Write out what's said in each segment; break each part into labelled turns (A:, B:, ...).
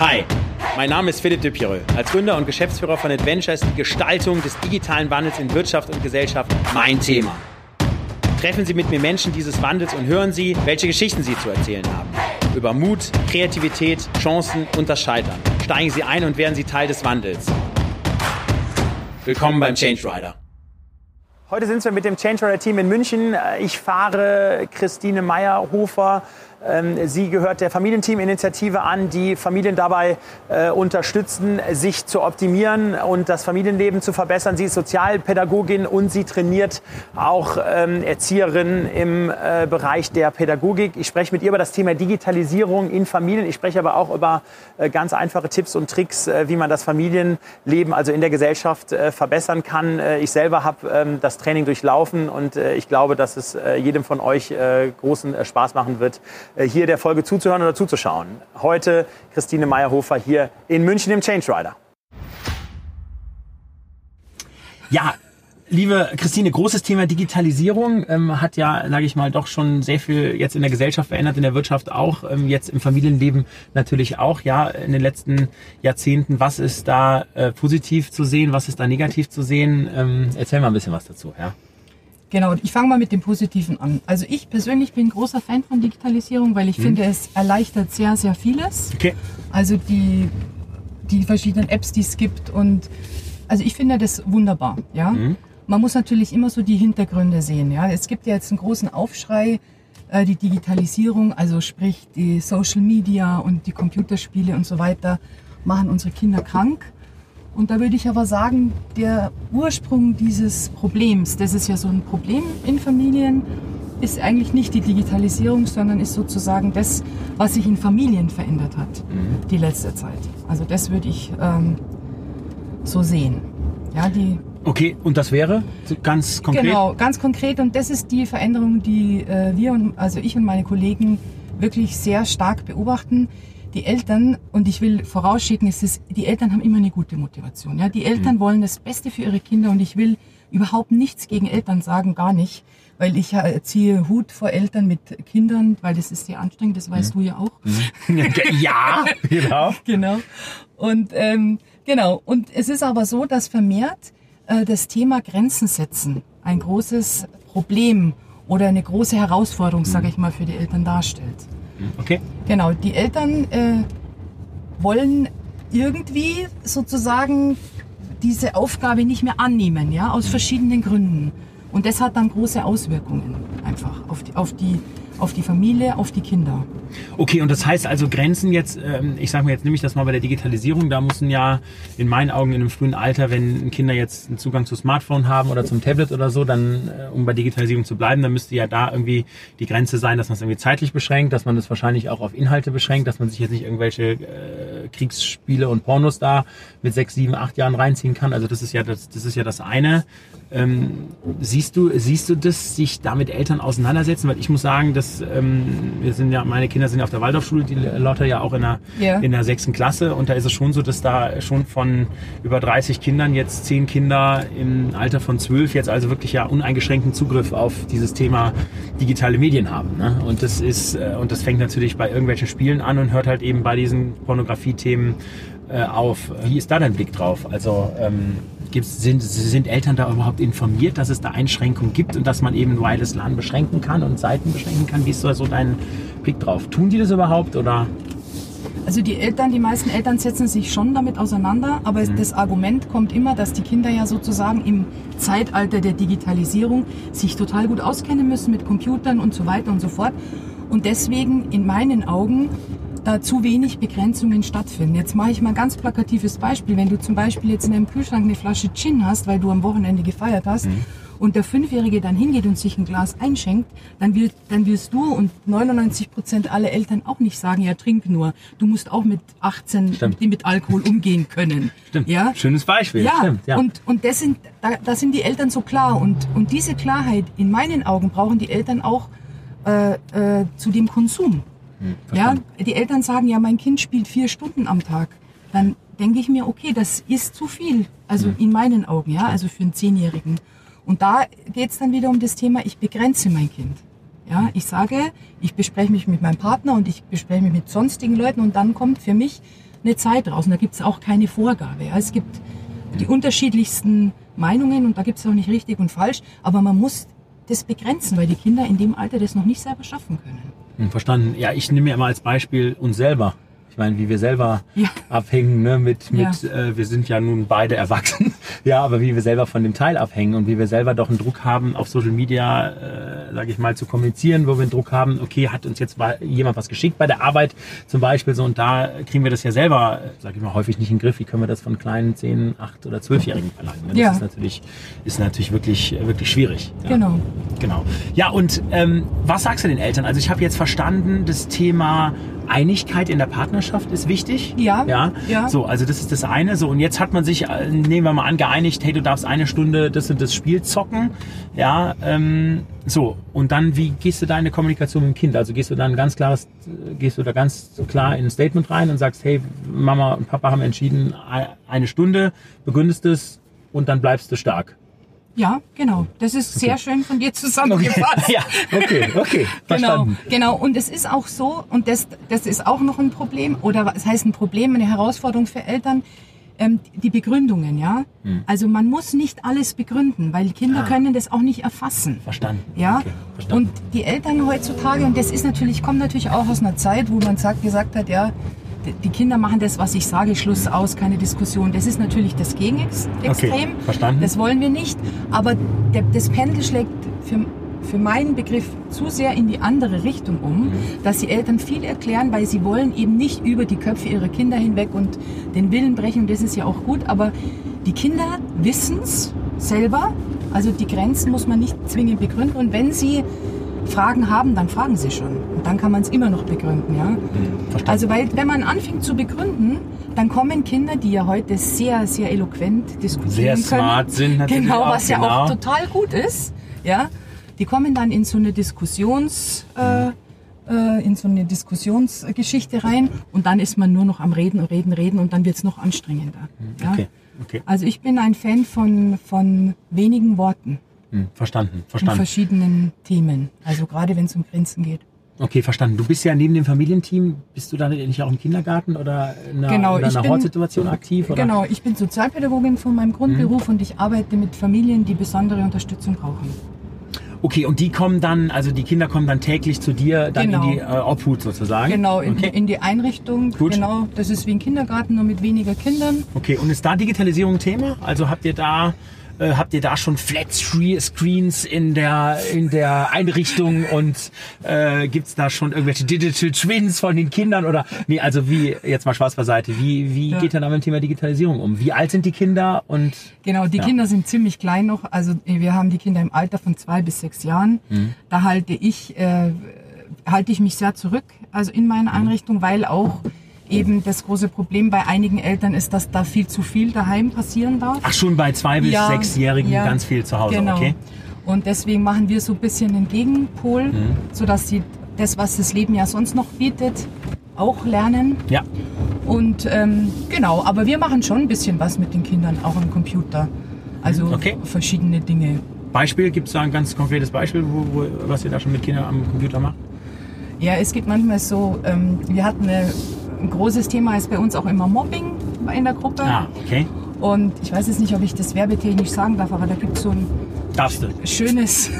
A: Hi, mein Name ist Philipp de Pireux. Als Gründer und Geschäftsführer von Adventure ist die Gestaltung des digitalen Wandels in Wirtschaft und Gesellschaft mein Thema. Treffen Sie mit mir Menschen dieses Wandels und hören Sie, welche Geschichten sie zu erzählen haben. Über Mut, Kreativität, Chancen und das Scheitern. Steigen Sie ein und werden Sie Teil des Wandels. Willkommen beim Change Rider. Heute sind wir mit dem Change Rider Team in München. Ich fahre Christine Meyerhofer sie gehört der Familienteam-Initiative an, die Familien dabei äh, unterstützen, sich zu optimieren und das Familienleben zu verbessern. Sie ist Sozialpädagogin und sie trainiert auch ähm, Erzieherinnen im äh, Bereich der Pädagogik. Ich spreche mit ihr über das Thema Digitalisierung in Familien. Ich spreche aber auch über äh, ganz einfache Tipps und Tricks, äh, wie man das Familienleben also in der Gesellschaft äh, verbessern kann. Äh, ich selber habe ähm, das Training durchlaufen und ich glaube, dass es jedem von euch großen Spaß machen wird, hier der Folge zuzuhören oder zuzuschauen. Heute Christine Meyerhofer hier in München im Change Rider. Ja, liebe Christine, großes Thema Digitalisierung ähm, hat ja, sage ich mal, doch schon sehr viel jetzt in der Gesellschaft verändert, in der Wirtschaft auch, ähm, jetzt im Familienleben natürlich auch. Ja, in den letzten Jahrzehnten, was ist da äh, positiv zu sehen, was ist da negativ zu sehen? Ähm, erzähl mal ein bisschen was dazu. Ja.
B: Genau, ich fange mal mit dem Positiven an. Also ich persönlich bin großer Fan von Digitalisierung, weil ich mhm. finde, es erleichtert sehr, sehr vieles. Okay. Also die, die verschiedenen Apps, die es gibt und also ich finde das wunderbar, ja. Mhm. Man muss natürlich immer so die Hintergründe sehen, ja. Es gibt ja jetzt einen großen Aufschrei, äh, die Digitalisierung, also sprich die Social Media und die Computerspiele und so weiter, machen unsere Kinder krank. Und da würde ich aber sagen, der Ursprung dieses Problems, das ist ja so ein Problem in Familien, ist eigentlich nicht die Digitalisierung, sondern ist sozusagen das, was sich in Familien verändert hat, mhm. die letzte Zeit. Also das würde ich ähm, so sehen.
A: Ja, die Okay, und das wäre ganz konkret?
B: Genau, ganz konkret. Und das ist die Veränderung, die äh, wir und also ich und meine Kollegen wirklich sehr stark beobachten die Eltern, und ich will vorausschicken, es ist, die Eltern haben immer eine gute Motivation. Ja? Die Eltern mhm. wollen das Beste für ihre Kinder und ich will überhaupt nichts gegen Eltern sagen, gar nicht, weil ich ziehe Hut vor Eltern mit Kindern, weil das ist sehr anstrengend, das weißt mhm. du ja auch.
A: Mhm. Ja, genau.
B: genau. Und ähm, genau. Und es ist aber so, dass vermehrt äh, das Thema Grenzen setzen ein großes Problem oder eine große Herausforderung, sage mhm. ich mal, für die Eltern darstellt.
A: Okay.
B: Genau, die Eltern äh, wollen irgendwie sozusagen diese Aufgabe nicht mehr annehmen, ja, aus verschiedenen Gründen. Und das hat dann große Auswirkungen einfach auf die, auf die auf die Familie, auf die Kinder.
A: Okay, und das heißt also Grenzen jetzt, ähm, ich sage mir jetzt nehme ich das mal bei der Digitalisierung, da müssen ja in meinen Augen in einem frühen Alter, wenn Kinder jetzt einen Zugang zu Smartphone haben oder zum Tablet oder so, dann, äh, um bei Digitalisierung zu bleiben, dann müsste ja da irgendwie die Grenze sein, dass man es irgendwie zeitlich beschränkt, dass man es wahrscheinlich auch auf Inhalte beschränkt, dass man sich jetzt nicht irgendwelche äh, Kriegsspiele und Pornos da mit sechs, sieben, acht Jahren reinziehen kann. Also das ist ja das, das ist ja das eine. Ähm, siehst du, siehst du das, sich da mit Eltern auseinandersetzen? Weil ich muss sagen, dass ähm, wir sind ja, meine Kinder sind ja auf der Waldorfschule, die Lotte ja auch in der, yeah. in der sechsten Klasse und da ist es schon so, dass da schon von über 30 Kindern jetzt zehn Kinder im Alter von zwölf jetzt also wirklich ja uneingeschränkten Zugriff auf dieses Thema digitale Medien haben. Ne? Und das ist, äh, und das fängt natürlich bei irgendwelchen Spielen an und hört halt eben bei diesen Pornografie-Themen äh, auf. Wie ist da dein Blick drauf? Also ähm, Gibt's, sind, sind Eltern da überhaupt informiert, dass es da Einschränkungen gibt und dass man eben Wireless LAN beschränken kann und Seiten beschränken kann? Wie ist so dein Blick drauf? Tun die das überhaupt oder?
B: Also die Eltern, die meisten Eltern setzen sich schon damit auseinander, aber mhm. das Argument kommt immer, dass die Kinder ja sozusagen im Zeitalter der Digitalisierung sich total gut auskennen müssen mit Computern und so weiter und so fort. Und deswegen in meinen Augen da zu wenig Begrenzungen stattfinden. Jetzt mache ich mal ein ganz plakatives Beispiel. Wenn du zum Beispiel jetzt in deinem Kühlschrank eine Flasche Gin hast, weil du am Wochenende gefeiert hast, mhm. und der Fünfjährige dann hingeht und sich ein Glas einschenkt, dann, will, dann wirst du und 99 Prozent aller Eltern auch nicht sagen, ja, trink nur. Du musst auch mit 18 Stimmt. mit Alkohol umgehen können.
A: Stimmt. Ja? Schönes Beispiel.
B: Ja, Stimmt, ja. und, und das sind, da, da sind die Eltern so klar. Und, und diese Klarheit, in meinen Augen, brauchen die Eltern auch äh, äh, zu dem Konsum. Hm, ja, die Eltern sagen ja, mein Kind spielt vier Stunden am Tag. Dann denke ich mir, okay, das ist zu viel. Also hm. in meinen Augen, ja, also für einen Zehnjährigen. Und da geht es dann wieder um das Thema, ich begrenze mein Kind. Ja, ich sage, ich bespreche mich mit meinem Partner und ich bespreche mich mit sonstigen Leuten und dann kommt für mich eine Zeit raus und da gibt es auch keine Vorgabe. Ja. Es gibt die unterschiedlichsten Meinungen und da gibt es auch nicht richtig und falsch, aber man muss das begrenzen, weil die Kinder in dem Alter das noch nicht selber schaffen können.
A: Verstanden. Ja, ich nehme mir mal als Beispiel uns selber. Ich meine, wie wir selber ja. abhängen, ne, mit, mit ja. äh, wir sind ja nun beide erwachsen, ja, aber wie wir selber von dem Teil abhängen und wie wir selber doch einen Druck haben, auf Social Media, äh, sage ich mal, zu kommunizieren, wo wir einen Druck haben, okay, hat uns jetzt jemand was geschickt bei der Arbeit zum Beispiel so und da kriegen wir das ja selber, sage ich mal, häufig nicht in den Griff. Wie können wir das von kleinen 10, 8 oder 12-Jährigen verlangen? Ne? Das ja. ist natürlich, ist natürlich wirklich, wirklich schwierig.
B: Ja. Genau.
A: Genau. Ja, und ähm, was sagst du den Eltern? Also ich habe jetzt verstanden, das Thema Einigkeit in der Partnerschaft ist wichtig.
B: Ja.
A: Ja. ja. So, also das ist das eine. So, und jetzt hat man sich, äh, nehmen wir mal an, geeinigt, hey, du darfst eine Stunde das und das Spiel zocken. Ja. Ähm, so, und dann, wie gehst du da in eine Kommunikation mit dem Kind? Also gehst du dann ganz klares, gehst du da ganz klar in ein Statement rein und sagst, hey, Mama und Papa haben entschieden, eine Stunde, begründest es und dann bleibst du stark.
B: Ja, genau. Das ist okay. sehr schön von dir zusammengefasst.
A: ja, okay, okay.
B: genau, genau. Und es ist auch so, und das, das ist auch noch ein Problem, oder es heißt ein Problem, eine Herausforderung für Eltern, ähm, die Begründungen, ja. Hm. Also man muss nicht alles begründen, weil Kinder ah. können das auch nicht erfassen.
A: Verstanden.
B: Ja. Okay, verstanden. Und die Eltern heutzutage, und das ist natürlich, kommt natürlich auch aus einer Zeit, wo man sagt, gesagt hat, ja, die Kinder machen das, was ich sage, Schluss aus, keine Diskussion. Das ist natürlich das Gegenextrem. Okay,
A: verstanden.
B: Das wollen wir nicht. Aber der, das Pendel schlägt für, für meinen Begriff zu sehr in die andere Richtung um, mhm. dass die Eltern viel erklären, weil sie wollen eben nicht über die Köpfe ihrer Kinder hinweg und den Willen brechen. Das ist ja auch gut. Aber die Kinder wissen es selber. Also die Grenzen muss man nicht zwingend begründen. Und wenn sie Fragen haben, dann fragen sie schon. Und dann kann man es immer noch begründen. Ja? Mhm, also weil, wenn man anfängt zu begründen, dann kommen Kinder, die ja heute sehr, sehr eloquent diskutieren
A: sehr können. Sehr smart sind
B: natürlich Genau, was auch, ja genau. auch total gut ist. Ja? Die kommen dann in so eine Diskussions... Äh, äh, in so eine Diskussionsgeschichte rein und dann ist man nur noch am Reden, Reden, Reden und dann wird es noch anstrengender. Mhm, ja? Okay, okay. Also ich bin ein Fan von, von wenigen Worten.
A: Hm, verstanden, verstanden.
B: In verschiedenen Themen. Also gerade wenn es um Grenzen geht.
A: Okay, verstanden. Du bist ja neben dem Familienteam, bist du da nicht auch im Kindergarten oder in einer, genau, in einer Hortsituation aktiv? Oder?
B: Genau, ich bin Sozialpädagogin von meinem Grundberuf mhm. und ich arbeite mit Familien, die besondere Unterstützung brauchen.
A: Okay, und die kommen dann, also die Kinder kommen dann täglich zu dir, dann genau. in die äh, Obhut sozusagen?
B: Genau, in, okay. in die Einrichtung. Gut. Genau, das ist wie ein Kindergarten, nur mit weniger Kindern.
A: Okay, und ist da Digitalisierung Thema? Also habt ihr da äh, habt ihr da schon Flat Screens in der, in der Einrichtung und äh, gibt da schon irgendwelche Digital Twins von den Kindern oder nee, also wie, jetzt mal Spaß beiseite, wie, wie ja. geht ihr da mit dem Thema Digitalisierung um? Wie alt sind die Kinder und
B: Genau, die ja. Kinder sind ziemlich klein noch, also wir haben die Kinder im Alter von zwei bis sechs Jahren. Mhm. Da halte ich, äh, halte ich mich sehr zurück, also in meiner mhm. Einrichtung, weil auch eben das große Problem bei einigen Eltern ist, dass da viel zu viel daheim passieren darf.
A: Ach, schon bei zwei bis ja, sechsjährigen ja, ganz viel zu Hause, genau. okay.
B: Und deswegen machen wir so ein bisschen den Gegenpol, mhm. sodass sie das, was das Leben ja sonst noch bietet, auch lernen.
A: Ja.
B: Und ähm, genau, aber wir machen schon ein bisschen was mit den Kindern, auch am Computer. Also okay. verschiedene Dinge.
A: Beispiel, gibt es da ein ganz konkretes Beispiel, wo, wo, was ihr da schon mit Kindern am Computer macht?
B: Ja, es gibt manchmal so, ähm, wir hatten eine ein großes Thema ist bei uns auch immer Mobbing in der Gruppe.
A: Ah, okay.
B: Und ich weiß jetzt nicht, ob ich das werbetechnisch sagen darf, aber da gibt es so ein schönes,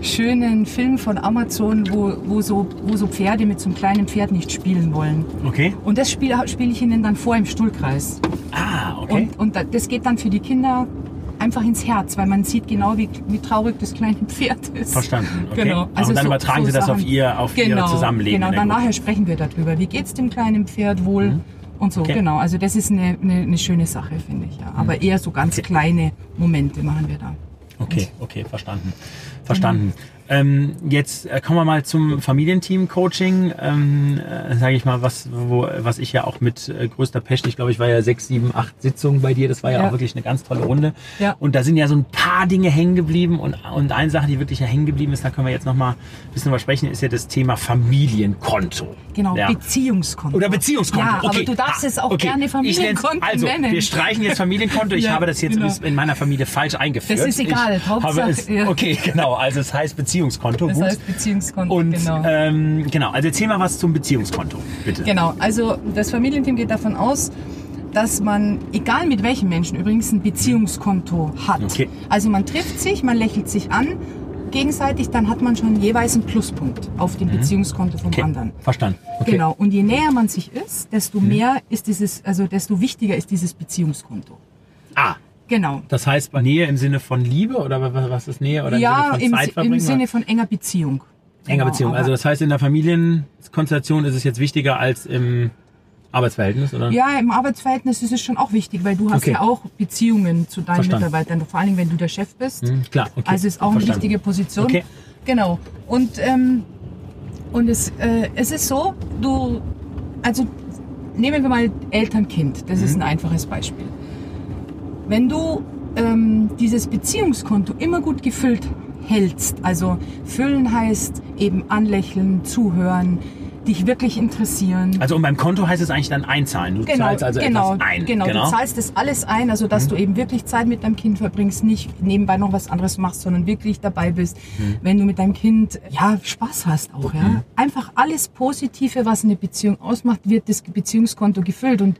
B: schönen Film von Amazon, wo, wo, so, wo so Pferde mit so einem kleinen Pferd nicht spielen wollen.
A: Okay.
B: Und das spiele spiel ich ihnen dann vor im Stuhlkreis.
A: Ah, okay.
B: Und, und das geht dann für die Kinder einfach ins Herz, weil man sieht genau, wie, wie traurig das kleine Pferd ist.
A: Verstanden. Okay. Genau. Also und dann so, übertragen so Sie das Sachen. auf Ihr, auf genau, Ihr Zusammenleben.
B: Genau, dann nachher sprechen wir darüber. Wie geht es dem kleinen Pferd wohl? Mhm. Und so, okay. genau. Also das ist eine, eine, eine schöne Sache, finde ich. Ja. Aber mhm. eher so ganz kleine Momente machen wir da.
A: Okay, okay, verstanden. Verstanden. Mhm. Ähm, jetzt äh, kommen wir mal zum Familienteam-Coaching, ähm, äh, sage ich mal, was, wo, was ich ja auch mit äh, größter Passion, ich glaube, ich war ja sechs, sieben, acht Sitzungen bei dir, das war ja, ja. auch wirklich eine ganz tolle Runde. Ja. Und da sind ja so ein paar Dinge hängen geblieben und, und eine Sache, die wirklich ja hängen geblieben ist, da können wir jetzt nochmal ein bisschen drüber sprechen, ist ja das Thema Familienkonto.
B: Genau, ja. Beziehungskonto.
A: Oder Beziehungskonto. Ja,
B: okay. aber du darfst ah, es auch okay. gerne Familienkonto
A: also,
B: nennen.
A: wir streichen jetzt Familienkonto. Ich habe das jetzt genau. in meiner Familie falsch eingeführt.
B: Das ist egal.
A: Ich Hauptsache, es, okay, genau. Also es heißt Beziehungskonto.
B: Das
A: gut.
B: heißt Beziehungskonto,
A: Und
B: genau.
A: ähm, genau, also erzähl mal was zum Beziehungskonto, bitte.
B: Genau, also das Familienteam geht davon aus, dass man, egal mit welchem Menschen übrigens, ein Beziehungskonto hat.
A: Okay.
B: Also man trifft sich, man lächelt sich an, gegenseitig, dann hat man schon jeweils einen Pluspunkt auf dem Beziehungskonto vom
A: Mhm. Okay,
B: anderen.
A: verstanden. Okay. Mhm.
B: Genau. Und je näher man sich ist, desto mehr ist dieses, also desto wichtiger ist dieses Beziehungskonto.
A: Ah,
B: Genau.
A: das heißt Nähe im Sinne von Liebe oder wa- was ist Nähe oder
B: ja,
A: im Sinne von Zeit
B: im? Sinne von enger Beziehung.
A: Enger
B: Genau,
A: Beziehung. Also das heißt, in der Familienkonstellation ist es jetzt wichtiger als im Arbeitsverhältnis, oder?
B: Ja, im Arbeitsverhältnis ist es schon auch wichtig, weil du hast
A: Okay.
B: ja auch Beziehungen zu deinen
A: Verstanden.
B: Mitarbeitern, vor allem wenn du der Chef bist.
A: Hm, klar, okay.
B: Also ist auch eine
A: Verstanden.
B: wichtige Position.
A: Okay.
B: Genau. Und, ähm, und es, äh, es ist so, du, also nehmen wir mal Eltern-Kind, das
A: Mhm.
B: ist ein einfaches Beispiel. Wenn du ähm, dieses Beziehungskonto immer gut gefüllt hältst, also füllen heißt eben anlächeln, zuhören, dich wirklich interessieren.
A: Also und beim Konto heißt es eigentlich dann einzahlen. Du
B: Genau,
A: zahlst also
B: genau,
A: etwas ein.
B: genau, du zahlst das alles ein, also dass du eben wirklich Zeit mit deinem Kind verbringst, nicht nebenbei noch was anderes machst, sondern wirklich dabei bist, wenn du mit deinem Kind ja Spaß hast auch, ja. Einfach alles Positive, was eine Beziehung ausmacht, wird das Beziehungskonto gefüllt und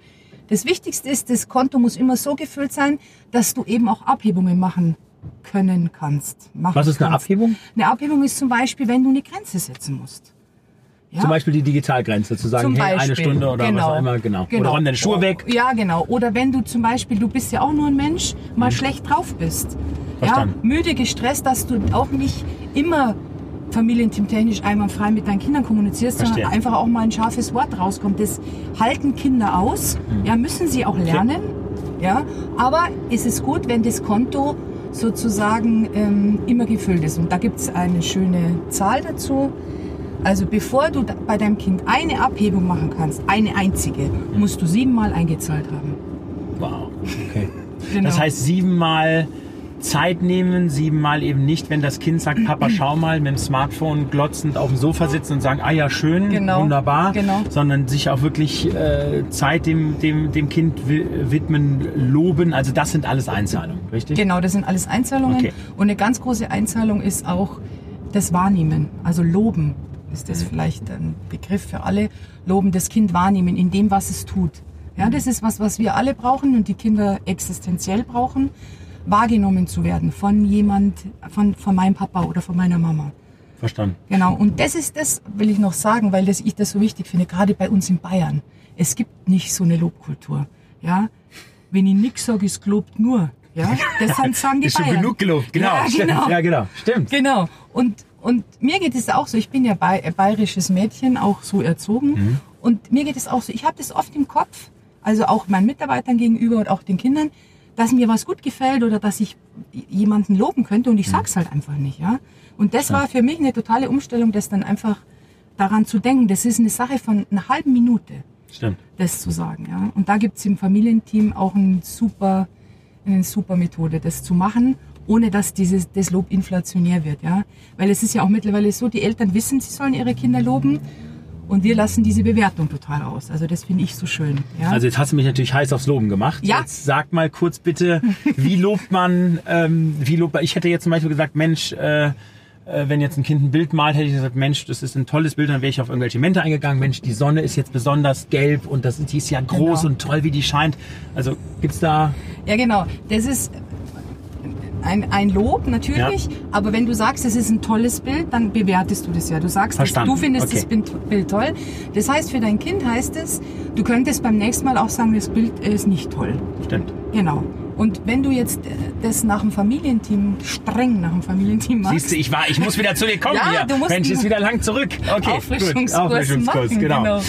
B: das Wichtigste ist, das Konto muss immer so gefüllt sein, dass du eben auch Abhebungen machen können kannst.
A: Was ist eine
B: kannst.
A: Abhebung?
B: Eine Abhebung ist zum Beispiel, wenn du eine Grenze setzen musst. Ja?
A: Zum Beispiel die Digitalgrenze, zu sagen, hey, eine. Stunde oder was auch immer, genau. Oder räum deine Schuhe weg.
B: Ja, genau. Oder wenn du zum Beispiel, du bist ja auch nur ein Mensch, mal schlecht drauf bist. Ja,
A: Mhm. Verstanden.
B: müde, gestresst, dass du auch nicht immer familienteamtechnisch einwandfrei mit deinen Kindern kommunizierst,
A: Verstehe.
B: sondern einfach auch mal ein scharfes Wort rauskommt. Das halten Kinder aus.
A: Mhm.
B: Ja, müssen sie auch lernen. Ja, aber es ist gut, wenn das Konto sozusagen ähm, immer gefüllt ist. Und da gibt es eine schöne Zahl dazu. Also bevor du bei deinem Kind eine Abhebung machen kannst, eine einzige, musst du siebenmal eingezahlt haben.
A: Wow, okay.
B: Genau.
A: Das heißt siebenmal Zeit nehmen, siebenmal eben nicht, wenn das Kind sagt, Papa, schau mal, mit dem Smartphone glotzend auf dem Sofa sitzen und sagen, ah ja, schön,
B: Genau,
A: wunderbar,
B: genau.
A: sondern sich auch wirklich äh, Zeit dem, dem, dem Kind wi- widmen, loben. Also das sind alles Einzahlungen, richtig?
B: Genau, das sind alles Einzahlungen.
A: Okay.
B: Und eine ganz große Einzahlung ist auch das Wahrnehmen, also Loben. Ist
A: Mhm.
B: das vielleicht ein Begriff für alle? Loben, das Kind wahrnehmen in dem, was es tut. Ja, das ist was, was wir alle brauchen und die Kinder existenziell brauchen, wahrgenommen zu werden von jemand, von, von meinem Papa oder von meiner Mama.
A: Verstanden.
B: Genau, und das ist das, will ich noch sagen, weil das, ich das so wichtig finde, gerade bei uns in Bayern. Es gibt nicht so eine Lobkultur. Ja? Wenn ich nichts sage, ist gelobt nur. Ja? Das sind, sagen die
A: Ist schon
B: Bayern.
A: genug gelobt, genau.
B: Ja, genau.
A: Ja, genau. Stimmt.
B: Genau. Und, und mir geht es auch so, ich bin ja äh, bayerisches Mädchen, auch so erzogen.
A: Mhm.
B: Und mir geht es auch so, ich habe das oft im Kopf, also auch meinen Mitarbeitern gegenüber und auch den Kindern, dass mir was gut gefällt oder dass ich jemanden loben könnte und ich
A: Mhm.
B: sag's halt einfach nicht. Ja? Und das war für mich eine totale Umstellung, das dann einfach daran zu denken. Das ist eine Sache von einer halben Minute
A: Stimmt.
B: das zu sagen. Ja? Und da gibt's im Familienteam auch ein super, eine super Methode, das zu machen, ohne dass dieses, das Lob inflationär wird. Ja? Weil es ist ja auch mittlerweile so, die Eltern wissen, sie sollen ihre Kinder loben und wir lassen diese Bewertung total aus. Also das finde ich so schön. Ja?
A: Also jetzt hast du mich natürlich heiß aufs Loben gemacht.
B: Ja.
A: Jetzt sag mal kurz bitte, wie lobt man, ähm, wie lobt man, ich hätte jetzt zum Beispiel gesagt, Mensch, äh, äh, wenn jetzt ein Kind ein Bild malt, hätte ich gesagt, Mensch, das ist ein tolles Bild, dann wäre ich auf irgendwelche Mente eingegangen. Mensch, die Sonne ist jetzt besonders gelb und das, die ist ja groß
B: Genau.
A: und toll, wie die scheint. Also gibt's da,
B: Ja, genau. Das ist ein, ein Lob natürlich, aber wenn du sagst, es ist ein tolles Bild, dann bewertest du das ja. Du sagst,
A: Verstanden.
B: du findest
A: Okay.
B: das Bild, Bild toll. Das heißt, für dein Kind heißt es, du könntest beim nächsten Mal auch sagen, das Bild ist nicht toll.
A: stimmt.
B: Genau. Und wenn du jetzt äh, das nach dem Familienteam, streng nach dem Familienteam machst,
A: Siehst du, ich war, ich muss wieder zu dir kommen
B: Ja,
A: hier.
B: du musst
A: Mensch, ist wieder lang zurück. Okay,
B: Auffrischungskurs.
A: Auffrischungskurs,
B: machen.
A: genau.
B: genau.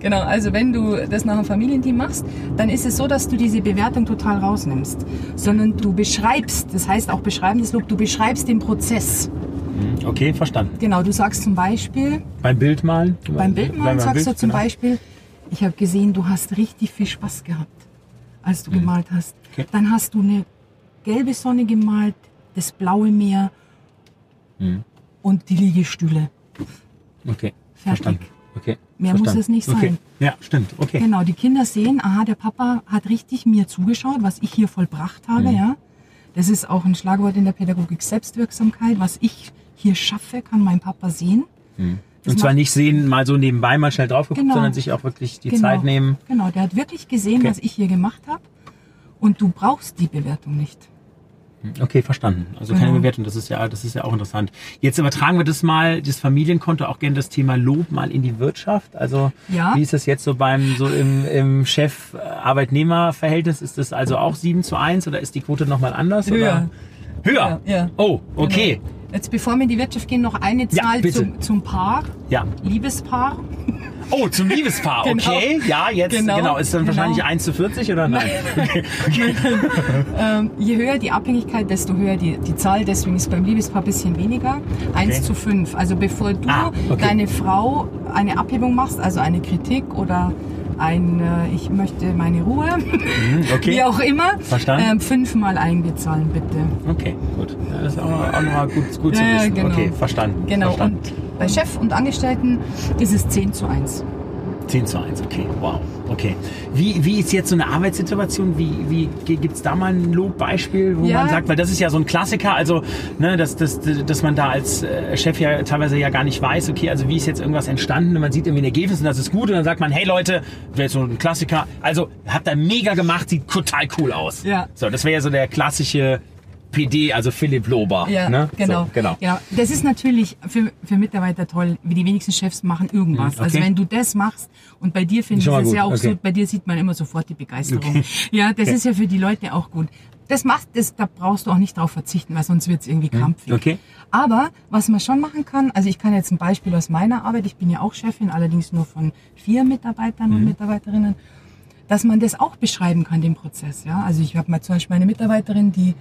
B: Genau, also wenn du das nach einem Familienteam machst, dann ist es so, dass du diese Bewertung total rausnimmst, sondern du beschreibst, das heißt auch beschreibendes Lob, du beschreibst den Prozess.
A: Okay, verstanden.
B: Genau, du sagst zum Beispiel,
A: Beim Bildmalen?
B: beim Bildmalen
A: Beim
B: sagst
A: Bild,
B: du zum
A: genau.
B: Beispiel, ich habe gesehen, du hast richtig viel Spaß gehabt, als du gemalt hast.
A: Mhm. Okay.
B: Dann hast du eine gelbe Sonne gemalt, das blaue Meer
A: Mhm.
B: und die Liegestühle.
A: Okay,
B: Fertig.
A: verstanden. Okay.
B: Mehr muss
A: verstanden.
B: es nicht
A: Okay.
B: sein.
A: Ja, stimmt. Okay.
B: Genau, die Kinder sehen, aha, der Papa hat richtig mir zugeschaut, was ich hier vollbracht habe,
A: Mhm.
B: ja. Das ist auch ein Schlagwort in der Pädagogik Selbstwirksamkeit. Was ich hier schaffe, kann mein Papa sehen.
A: Mhm. Und zwar nicht sehen, mal so nebenbei mal schnell drauf geguckt, genau. sondern sich auch wirklich die
B: genau.
A: Zeit nehmen.
B: Genau, der hat wirklich gesehen, okay. was ich hier gemacht habe. Und du brauchst die Bewertung nicht.
A: Okay, verstanden. Also keine mhm. Bewertung, das ist ja, das ist ja auch interessant. Jetzt übertragen wir das mal, das Familienkonto, auch gerne das Thema Lob mal in die Wirtschaft. Also ja. wie ist das jetzt so beim, so im, im Chef-Arbeitnehmer-Verhältnis? Ist das also auch 7 zu 1 oder ist die Quote nochmal anders?
B: Höher.
A: Oder? Höher? Ja, ja. Oh, okay.
B: Genau. Jetzt bevor wir in die Wirtschaft gehen, noch eine Zahl
A: ja,
B: zum, zum Paar.
A: Ja.
B: Liebespaar.
A: Oh, zum Liebespaar, genau. okay. Ja, jetzt, genau. genau. Ist dann genau. wahrscheinlich 1 zu 40 oder nein? Okay. okay.
B: ähm, je höher die Abhängigkeit, desto höher die, die Zahl. Deswegen ist beim Liebespaar ein bisschen weniger. 1 okay. zu 5. Also bevor du ah, deine Frau eine Abhebung machst, also eine Kritik oder ein, äh, ich möchte meine Ruhe, mhm, okay. wie auch immer,
A: Verstanden.
B: Äh, fünfmal einbezahlen bitte.
A: Okay, gut. Das ist auch, auch nochmal gut, gut zu wissen. Genau. Okay, verstanden.
B: Genau,
A: verstanden.
B: und bei Chef und Angestellten ist es 10 zu 1.
A: 10 zu 1, okay, wow. Okay. Wie, wie ist jetzt so eine Arbeitssituation? Wie, wie gibt es da mal ein Lobbeispiel, wo ja. man sagt, weil das ist ja so ein Klassiker, also ne, dass, dass, dass man da als äh, Chef ja teilweise ja gar nicht weiß, okay, also wie ist jetzt irgendwas entstanden und man sieht irgendwie ein Ergebnis und das ist gut und dann sagt man, hey Leute, wäre jetzt so ein Klassiker, also habt ihr mega gemacht, sieht total cool aus.
B: Ja.
A: So, das wäre ja so der klassische PD, also Philipp Lober.
B: Ja, ne? genau. So, genau. Ja, das ist natürlich für, für Mitarbeiter toll, wie die wenigsten Chefs machen irgendwas. Mhm, also okay. Also wenn du das machst und bei dir finde ich es ja auch okay. so, bei dir sieht man immer sofort die Begeisterung. Okay. Ja, das ist ja für die Leute auch gut. Das macht, das, da brauchst du auch nicht drauf verzichten, weil sonst wird es irgendwie mhm, krampfig.
A: Okay.
B: Aber was man schon machen kann, also ich kann jetzt ein Beispiel aus meiner Arbeit, ich bin ja auch Chefin, allerdings nur von vier Mitarbeitern mhm. und Mitarbeiterinnen, dass man das auch beschreiben kann, den Prozess. Ja, also ich habe mal zum Beispiel meine Mitarbeiterin, die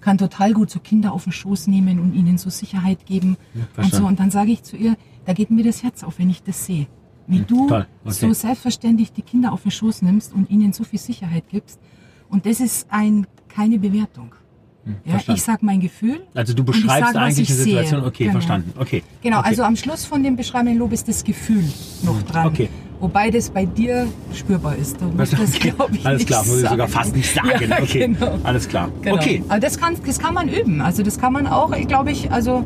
B: kann total gut so Kinder auf den Schoß nehmen und ihnen so Sicherheit geben ja, und so. Und dann sage ich zu ihr, da geht mir das Herz auf, wenn ich das sehe. Wie du okay. so selbstverständlich die Kinder auf den Schoß nimmst und ihnen so viel Sicherheit gibst. Und das ist ein, keine Bewertung. Hm, ja, ich sage mein Gefühl.
A: Also du beschreibst sag, eigentlich die Situation. Sehe. Okay, genau. verstanden. Okay.
B: Genau,
A: okay.
B: also am Schluss von dem beschreibenden Lob ist das Gefühl noch hm, dran. Okay. Wobei das bei dir spürbar ist. Du musst das,
A: okay. ich, Alles klar, muss ich sogar fast nicht sagen. Ja, okay, genau. alles klar.
B: Genau.
A: Okay.
B: Aber das kann, das kann man üben. Also das kann man auch, glaube ich, also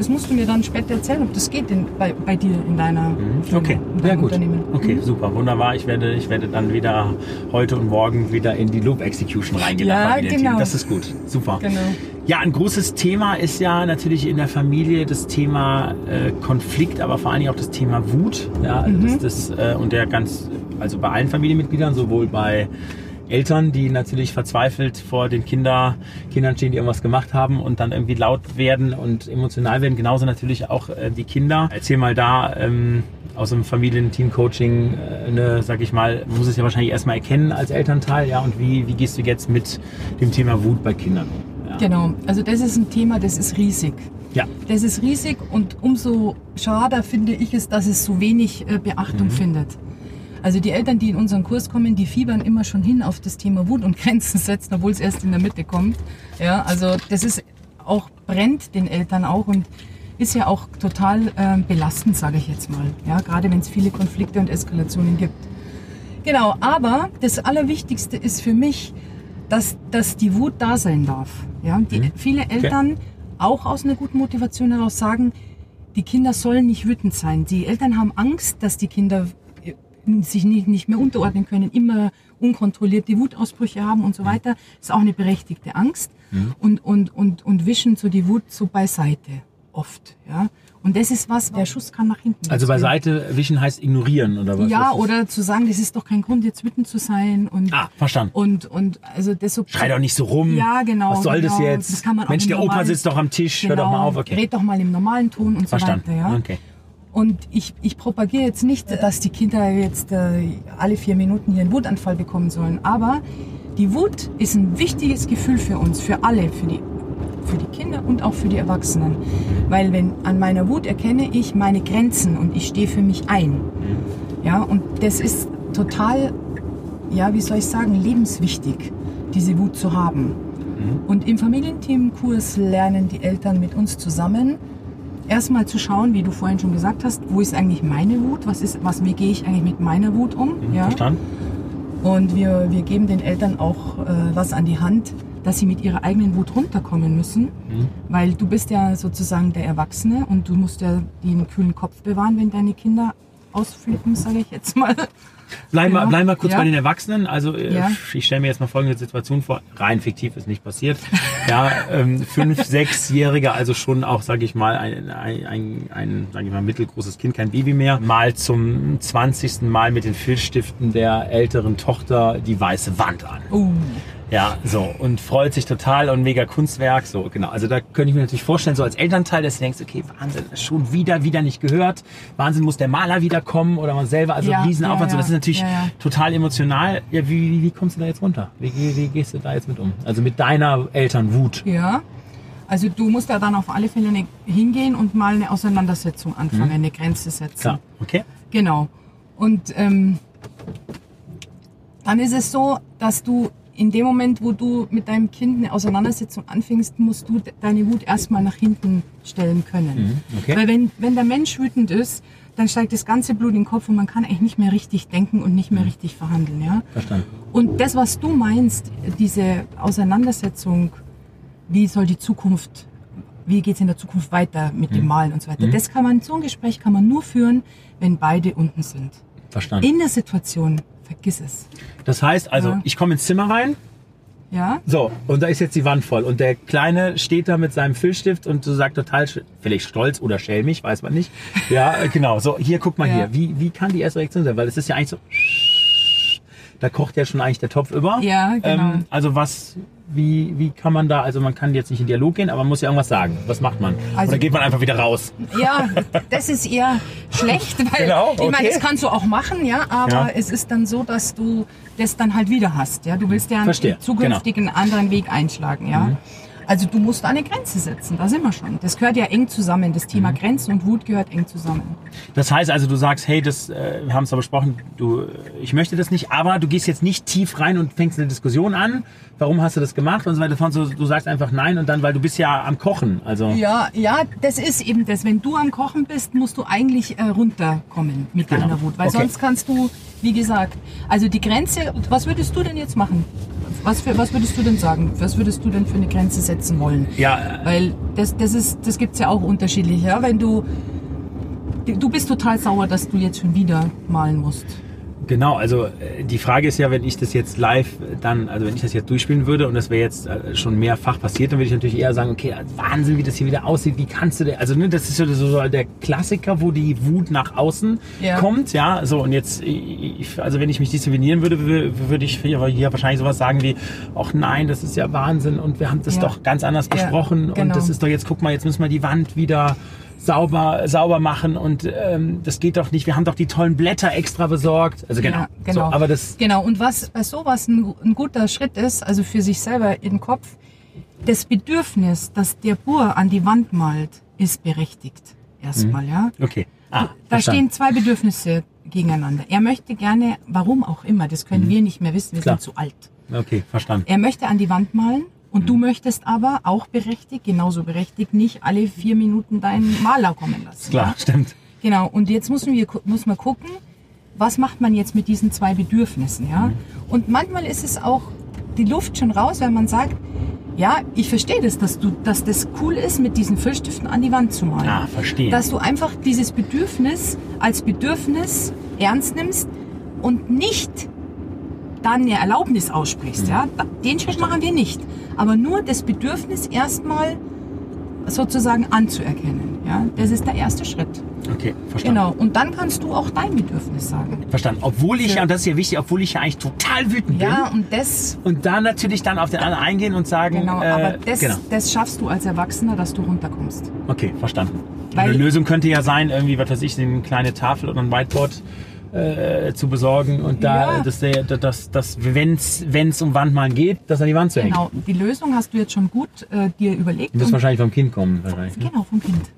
B: das musst du mir dann später erzählen, ob das geht in, bei, bei dir in deiner
A: mhm. Firma, Okay, sehr gut. Okay, mhm. super, wunderbar. Ich werde, ich werde dann wieder heute und morgen wieder in die Loop Execution reingehen.
B: Ja, genau.
A: Das ist gut, super.
B: Genau.
A: Ja, ein großes Thema ist ja natürlich in der Familie das Thema äh, Konflikt, aber vor allen Dingen auch das Thema Wut. Ja, mhm. das, das, äh, und der ganz, also bei allen Familienmitgliedern, sowohl bei Eltern, die natürlich verzweifelt vor den Kinder, Kindern stehen, die irgendwas gemacht haben und dann irgendwie laut werden und emotional werden. Genauso natürlich auch äh, die Kinder. Erzähl mal da ähm, aus dem Familienteam-Coaching, äh, ne, sag ich mal, muss es ja wahrscheinlich erstmal erkennen als Elternteil, ja, und wie, wie gehst du jetzt mit dem Thema Wut bei Kindern
B: um? Ja. Genau, also das ist ein Thema, das ist riesig.
A: Ja.
B: Das ist riesig und umso schade finde ich es, dass es so wenig äh, Beachtung mhm. findet. Also die Eltern, die in unseren Kurs kommen, die fiebern immer schon hin auf das Thema Wut und Grenzen setzen, obwohl es erst in der Mitte kommt. Ja, also das ist auch brennt den Eltern auch und ist ja auch total äh, belastend, sage ich jetzt mal. Ja, gerade wenn es viele Konflikte und Eskalationen gibt. Genau, aber das Allerwichtigste ist für mich, dass, dass die Wut da sein darf. Ja, die, mhm. Viele Eltern okay. auch aus einer guten Motivation heraus sagen, die Kinder sollen nicht wütend sein. Die Eltern haben Angst, dass die Kinder sich nicht, nicht mehr unterordnen können, immer unkontrollierte Wutausbrüche haben und so weiter, ist auch eine berechtigte Angst mhm. und, und, und, und wischen so die Wut so beiseite oft. Ja? Und das ist was, der Schuss kann nach hinten.
A: Also beiseite wischen heißt ignorieren oder was?
B: Ja, oder zu sagen, das ist doch kein Grund, jetzt wütend zu sein. Und,
A: ah, verstanden.
B: Und, und also das so.
A: Schrei doch nicht so rum.
B: Ja, genau.
A: Was soll
B: genau.
A: das jetzt?
B: Das kann man
A: Mensch, der Opa sitzt doch am Tisch, genau, hör doch mal auf. Okay.
B: Red doch mal im normalen Ton und
A: verstanden.
B: so weiter. Ja?
A: Okay.
B: Und ich, ich propagiere jetzt nicht, dass die Kinder jetzt äh, alle vier Minuten hier einen Wutanfall bekommen sollen. Aber die Wut ist ein wichtiges Gefühl für uns, für alle, für die, für die Kinder und auch für die Erwachsenen. Weil wenn an meiner Wut erkenne ich meine Grenzen und ich stehe für mich ein. Ja, und das ist total, ja, wie soll ich sagen, lebenswichtig, diese Wut zu haben. Mhm. Und im Familienteamkurs lernen die Eltern mit uns zusammen, erstmal zu schauen, wie du vorhin schon gesagt hast, wo ist eigentlich meine Wut? Was ist, was, wie gehe ich eigentlich mit meiner Wut um?
A: Mhm, ja? Verstanden.
B: Und wir, wir geben den Eltern auch äh, was an die Hand, dass sie mit ihrer eigenen Wut runterkommen müssen, mhm. weil du bist ja sozusagen der Erwachsene und du musst ja den kühlen Kopf bewahren, wenn deine Kinder ausflippen, sage ich jetzt mal.
A: Bleiben wir, wir kurz ja. bei den Erwachsenen. Also äh, ja. ich stelle mir jetzt mal folgende Situation vor. Rein fiktiv ist nicht passiert. Ja, ähm, fünf, sechsjähriger, also schon auch, sage ich mal, ein, ein, ein, ein sage ich mal, mittelgroßes Kind, kein Baby mehr, mal zum zwanzigsten Mal mit den Filzstiften der älteren Tochter die weiße Wand an. Uh. Ja, so und freut sich total und mega Kunstwerk, so genau. Also da könnte ich mir natürlich vorstellen, so als Elternteil, dass du denkst, okay, Wahnsinn, schon wieder, wieder nicht gehört. Wahnsinn, muss der Maler wiederkommen oder man selber, also ja, Riesenaufwand. Ja, ja. So, das ist natürlich total emotional. Ja, wie, wie, wie kommst du da jetzt runter? Wie, wie, wie gehst du da jetzt mit um? Also mit deiner Elternwut.
B: Ja. Also du musst da dann auf alle Fälle hingehen und mal eine Auseinandersetzung anfangen, mhm. eine Grenze setzen. Klar.
A: Okay.
B: Genau. Und ähm, dann ist es so, dass du in dem Moment, wo du mit deinem Kind eine Auseinandersetzung anfängst, musst du deine Wut erstmal nach hinten stellen können. Mhm, okay. Weil wenn, wenn der Mensch wütend ist, dann steigt das ganze Blut in den Kopf und man kann eigentlich nicht mehr richtig denken und nicht mehr mhm. richtig verhandeln. Ja?
A: Verstanden.
B: Und das, was du meinst, diese Auseinandersetzung, wie soll die Zukunft, wie geht es in der Zukunft weiter mit mhm. dem Malen und so weiter, mhm. das kann man, so ein Gespräch kann man nur führen, wenn beide unten sind.
A: Verstanden.
B: In der Situation Vergiss es.
A: Das heißt also, ja. ich komme ins Zimmer rein.
B: Ja.
A: So, und da ist jetzt die Wand voll. Und der Kleine steht da mit seinem Füllstift und du sagst total, vielleicht stolz oder schelmig, weiß man nicht. Ja, genau. So, hier, guck mal ja. hier. Wie, wie kann die erste Reaktion sein? Weil es ist ja eigentlich so, da kocht ja schon eigentlich der Topf über.
B: Ja, genau. Ähm,
A: also was, wie, wie kann man da, also man kann jetzt nicht in Dialog gehen, aber man muss ja irgendwas sagen. Was macht man? Also, Oder geht man einfach wieder raus?
B: Ja, das ist eher schlecht, weil genau, okay. ich meine, das kannst du auch machen, ja, aber ja. es ist dann so, dass du das dann halt wieder hast, ja. Du willst ja einen Verstehe. zukünftigen genau. anderen Weg einschlagen, ja. Mhm. Also du musst eine Grenze setzen, da sind wir schon. Das gehört ja eng zusammen. Das Thema mhm. Grenzen und Wut gehört eng zusammen.
A: Das heißt also, du sagst, hey, das, äh, wir haben es da besprochen, du, ich möchte das nicht, aber du gehst jetzt nicht tief rein und fängst eine Diskussion an. Warum hast du das gemacht und so weiter. Du, du sagst einfach nein und dann, weil du bist ja am Kochen. Also
B: ja, ja, das ist eben das. Wenn du am Kochen bist, musst du eigentlich äh, runterkommen mit genau. deiner Wut, weil okay. sonst kannst du, wie gesagt, also die Grenze. Was würdest du denn jetzt machen? Was, für, was würdest du denn sagen? Was würdest du denn für eine Grenze setzen wollen?
A: Ja.
B: Weil das, das, ist, das gibt es ja auch unterschiedlich. Ja? Wenn du, du bist total sauer, dass du jetzt schon wieder malen musst.
A: Genau, also äh, die Frage ist ja, wenn ich das jetzt live dann, also wenn ich das jetzt durchspielen würde und das wäre jetzt äh, schon mehrfach passiert, dann würde ich natürlich eher sagen, okay, Wahnsinn, wie das hier wieder aussieht, wie kannst du denn, also ne, das ist so der Klassiker, wo die Wut nach außen ja. kommt, ja, so und jetzt, ich, also wenn ich mich disziplinieren würde, würde ich hier wahrscheinlich sowas sagen wie, ach nein, das ist ja Wahnsinn und wir haben das ja. doch ganz anders ja, besprochen genau. und das ist doch jetzt, guck mal, jetzt müssen wir die Wand wieder sauber, sauber machen und ähm, das geht doch nicht. Wir haben doch die tollen Blätter extra besorgt. Also genau. Ja,
B: genau.
A: So, aber das
B: genau. Und was bei sowas ein, ein guter Schritt ist, also für sich selber den Kopf, das Bedürfnis, dass der Bur an die Wand malt, ist berechtigt. Erstmal, mhm. ja.
A: Okay.
B: Ah, da verstanden. stehen zwei Bedürfnisse gegeneinander. Er möchte gerne, warum auch immer, das können mhm. wir nicht mehr wissen, wir Klar. sind zu alt.
A: Okay, verstanden.
B: Er möchte an die Wand malen und du möchtest aber auch berechtigt, genauso berechtigt, nicht alle vier Minuten deinen Maler kommen lassen.
A: Klar, ja? stimmt.
B: Genau. Und jetzt müssen wir, muss man gucken, was macht man jetzt mit diesen zwei Bedürfnissen, ja? Mhm. Und manchmal ist es auch die Luft schon raus, wenn man sagt, ja, ich verstehe das, dass du, dass das cool ist, mit diesen Füllstiften an die Wand zu malen.
A: Ah, verstehe.
B: Dass du einfach dieses Bedürfnis als Bedürfnis ernst nimmst und nicht dann eine Erlaubnis aussprichst. Mhm. Ja? Den Schritt machen wir nicht. Aber nur das Bedürfnis erstmal sozusagen anzuerkennen. Ja? Das ist der erste Schritt.
A: Okay, verstanden.
B: Genau. Und dann kannst du auch dein Bedürfnis sagen.
A: Verstanden. Obwohl ich ja, und das ist ja wichtig, obwohl ich ja eigentlich total wütend bin.
B: Ja, und das.
A: Und dann natürlich dann auf den anderen eingehen und sagen.
B: Genau, äh, aber das, genau. das schaffst du als Erwachsener, dass du runterkommst.
A: Okay, verstanden. Weil Eine Lösung könnte ja sein, irgendwie, was weiß ich, eine kleine Tafel oder ein Whiteboard äh, zu besorgen und da, ja. dass, der, dass, dass wenn es um Wandmalen geht, das an die Wand zu hängen.
B: Genau, die Lösung hast du jetzt schon gut äh, dir überlegt.
A: Du wirst wahrscheinlich vom Kind kommen.
B: Wahrscheinlich, ne? Genau, vom Kind.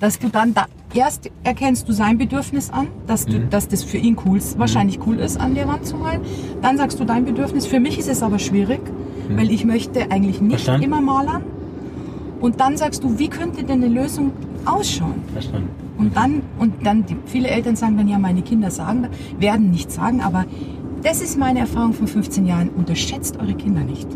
B: Dass du dann da erst erkennst du sein Bedürfnis an, dass, du, mhm. dass das für ihn cool, mhm. wahrscheinlich cool ist, an der Wand zu malen. Dann sagst du dein Bedürfnis. Für mich ist es aber schwierig, mhm. weil ich möchte eigentlich nicht Verstanden? immer malern. Und dann sagst du, wie könnte denn eine Lösung ausschauen?
A: Verstanden.
B: Und dann, und dann, die, viele Eltern sagen dann, ja, meine Kinder sagen, werden nichts sagen, aber das ist meine Erfahrung von 15 Jahren. Unterschätzt eure Kinder nicht.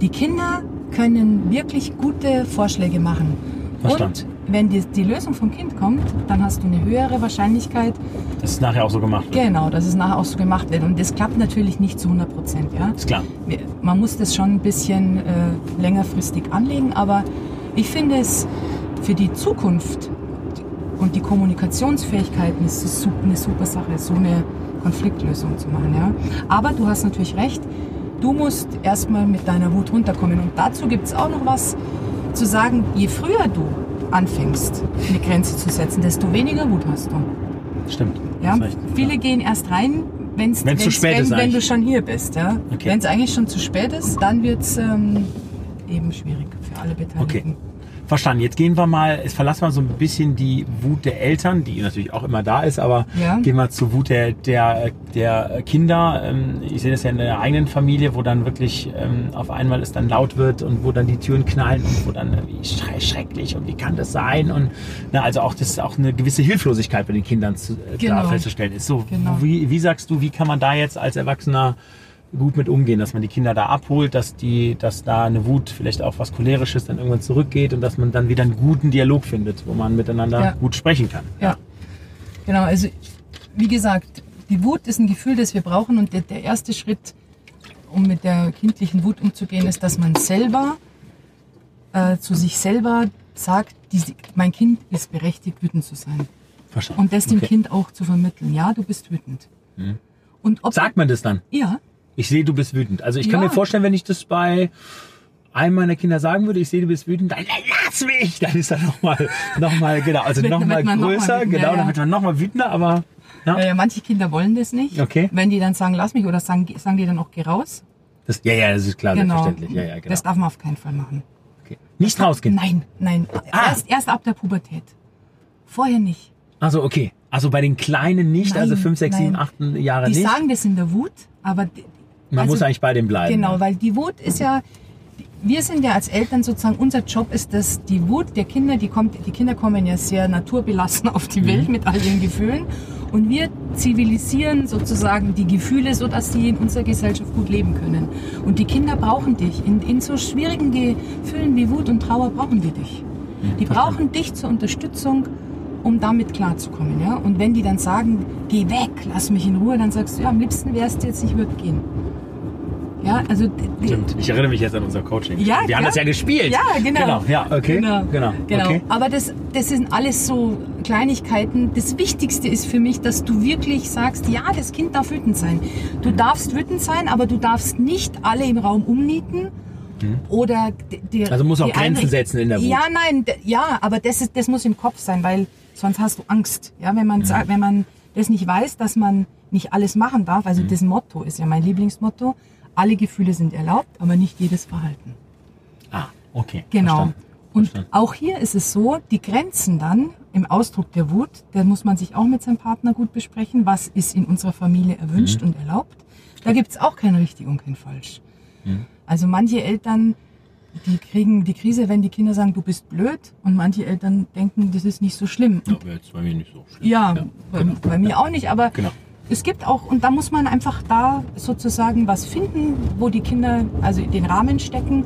B: Die Kinder können wirklich gute Vorschläge machen. Verstanden. Und wenn die, die Lösung vom Kind kommt, dann hast du eine höhere Wahrscheinlichkeit.
A: Dass es nachher auch so gemacht
B: wird. Genau, dass es nachher auch so gemacht wird. Und das klappt natürlich nicht zu 100 Prozent. Ja?
A: Ist klar.
B: Man muss das schon ein bisschen äh, längerfristig anlegen, aber ich finde es für die Zukunft und die Kommunikationsfähigkeiten ist eine super Sache, so eine Konfliktlösung zu machen. Ja? Aber du hast natürlich recht, du musst erstmal mit deiner Wut runterkommen. Und dazu gibt es auch noch was zu sagen, je früher du anfängst, eine Grenze zu setzen, desto weniger Wut hast du.
A: Stimmt.
B: Ja? Viele gehen erst rein, wenn's,
A: wenn's zu spät
B: wenn,
A: ist.
B: Wenn du schon hier bist. Ja? Okay. Wenn es eigentlich schon zu spät ist, dann wird es ähm, eben schwierig für alle Beteiligten.
A: Okay. Verstanden. Jetzt gehen wir mal, jetzt verlassen wir so ein bisschen die Wut der Eltern, die natürlich auch immer da ist, aber ja. gehen wir zur Wut der, der, der Kinder. Ähm, ich sehe das ja in der eigenen Familie, wo dann wirklich ähm, auf einmal es dann laut wird und wo dann die Türen knallen und wo dann wie schrecklich und wie kann das sein? Und na, also auch das ist auch eine gewisse Hilflosigkeit bei den Kindern zu, äh, genau. festzustellen ist. So, genau. wie, wie sagst du, wie kann man da jetzt als Erwachsener gut mit umgehen, dass man die Kinder da abholt, dass die, dass da eine Wut vielleicht auch was cholerisches dann irgendwann zurückgeht und dass man dann wieder einen guten Dialog findet, wo man miteinander ja. gut sprechen kann.
B: Ja. Genau, also wie gesagt, die Wut ist ein Gefühl, das wir brauchen und der, der erste Schritt, um mit der kindlichen Wut umzugehen, ist, dass man selber äh, zu sich selber sagt, die, mein Kind ist berechtigt, wütend zu sein. Verstanden. Und das dem okay. Kind auch zu vermitteln. Ja, du bist wütend.
A: Hm. Und Sagt man das dann?
B: Ja.
A: Ich sehe, du bist wütend. Also ich kann ja. mir vorstellen, wenn ich das bei einem meiner Kinder sagen würde, ich sehe, du bist wütend, dann lass mich! Dann ist er nochmal, nochmal, genau, also nochmal größer, noch mal genau, ja, dann wird man nochmal wütender, aber.
B: Ja. ja. manche Kinder wollen das nicht.
A: Okay.
B: Wenn die dann sagen, lass mich, oder sagen, sagen die dann auch, geh raus.
A: Das, ja, ja, das ist klar, genau. selbstverständlich. Ja, ja, genau.
B: Das darf man auf keinen Fall machen.
A: Okay. Nicht das rausgehen?
B: Nein, nein. Ah. Erst, erst ab der Pubertät. Vorher nicht.
A: Also okay. Also bei den Kleinen nicht, also nein, also 5, 6, 7, 8 Jahre
B: die
A: nicht.
B: Die sagen das in der Wut, aber
A: man also, muss eigentlich bei dem bleiben.
B: Genau, weil die Wut ist ja, wir sind ja als Eltern sozusagen, unser Job ist dass die Wut der Kinder, die kommt, die Kinder kommen ja sehr naturbelassen auf die Welt mhm. mit all ihren Gefühlen. Und wir zivilisieren sozusagen die Gefühle, so dass sie in unserer Gesellschaft gut leben können. Und die Kinder brauchen dich. In, in so schwierigen Gefühlen wie Wut und Trauer brauchen die dich. Mhm. Die brauchen dich zur Unterstützung, um damit klarzukommen. Ja? Und wenn die dann sagen, geh weg, lass mich in Ruhe, dann sagst du, ja, am liebsten wärst du jetzt, ich würde gehen. Ja, also
A: Stimmt. Ich erinnere mich jetzt an unser Coaching.
B: Ja,
A: wir haben das ja gespielt.
B: Ja, genau.
A: genau. Ja, okay.
B: Genau.
A: genau.
B: genau.
A: Okay.
B: Aber das, das sind alles so Kleinigkeiten. Das Wichtigste ist für mich, dass du wirklich sagst, ja, das Kind darf wütend sein. Du mhm. darfst wütend sein, aber du darfst nicht alle im Raum umnieten. Mhm. Oder
A: die, also muss auch Grenzen eine, setzen in der Wut.
B: Ja, nein, ja, aber das, ist, das muss im Kopf sein, weil sonst hast du Angst. Ja, wenn man, mhm. wenn man das nicht weiß, dass man nicht alles machen darf. Also mhm. das Motto ist ja mein Lieblingsmotto alle Gefühle sind erlaubt, aber nicht jedes Verhalten.
A: Ah, okay.
B: Genau. Verstanden. Und Verstanden. auch hier ist es so, die Grenzen dann im Ausdruck der Wut, da muss man sich auch mit seinem Partner gut besprechen, was ist in unserer Familie erwünscht mhm. und erlaubt. Da gibt es auch kein richtig und kein falsch. Mhm. Also manche Eltern, die kriegen die Krise, wenn die Kinder sagen, du bist blöd, und manche Eltern denken, das ist nicht so schlimm.
A: Ja, wäre jetzt bei mir nicht so schlimm.
B: Ja, ja bei, genau. bei, mir auch nicht, aber genau es gibt auch, und da muss man einfach da sozusagen was finden, wo die Kinder also den Rahmen stecken.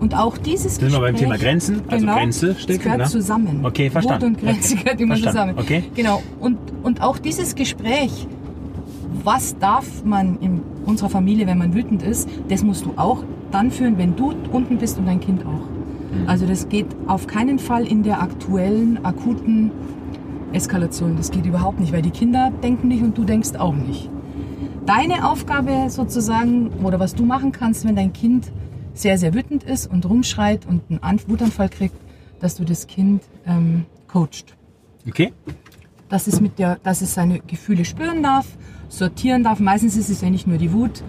B: Und auch dieses
A: Sind wir beim Thema Grenzen, also genau, Grenze stecken.
B: gehört ne? zusammen.
A: Okay, verstanden.
B: Wut und Grenze okay. gehört immer verstanden. zusammen.
A: Okay.
B: Genau. Und, und auch dieses Gespräch, was darf man in unserer Familie, wenn man wütend ist, das musst du auch dann führen, wenn du unten bist und dein Kind auch. Mhm. Also das geht auf keinen Fall in der aktuellen, akuten Eskalation. Das geht überhaupt nicht, weil die Kinder denken nicht und du denkst auch nicht. Deine Aufgabe sozusagen, oder was du machen kannst, wenn dein Kind sehr, sehr wütend ist und rumschreit und einen Wutanfall kriegt, dass du das Kind ähm, coacht.
A: Okay.
B: Dass es, mit der, dass es seine Gefühle spüren darf, sortieren darf. Meistens ist es ja nicht nur die Wut,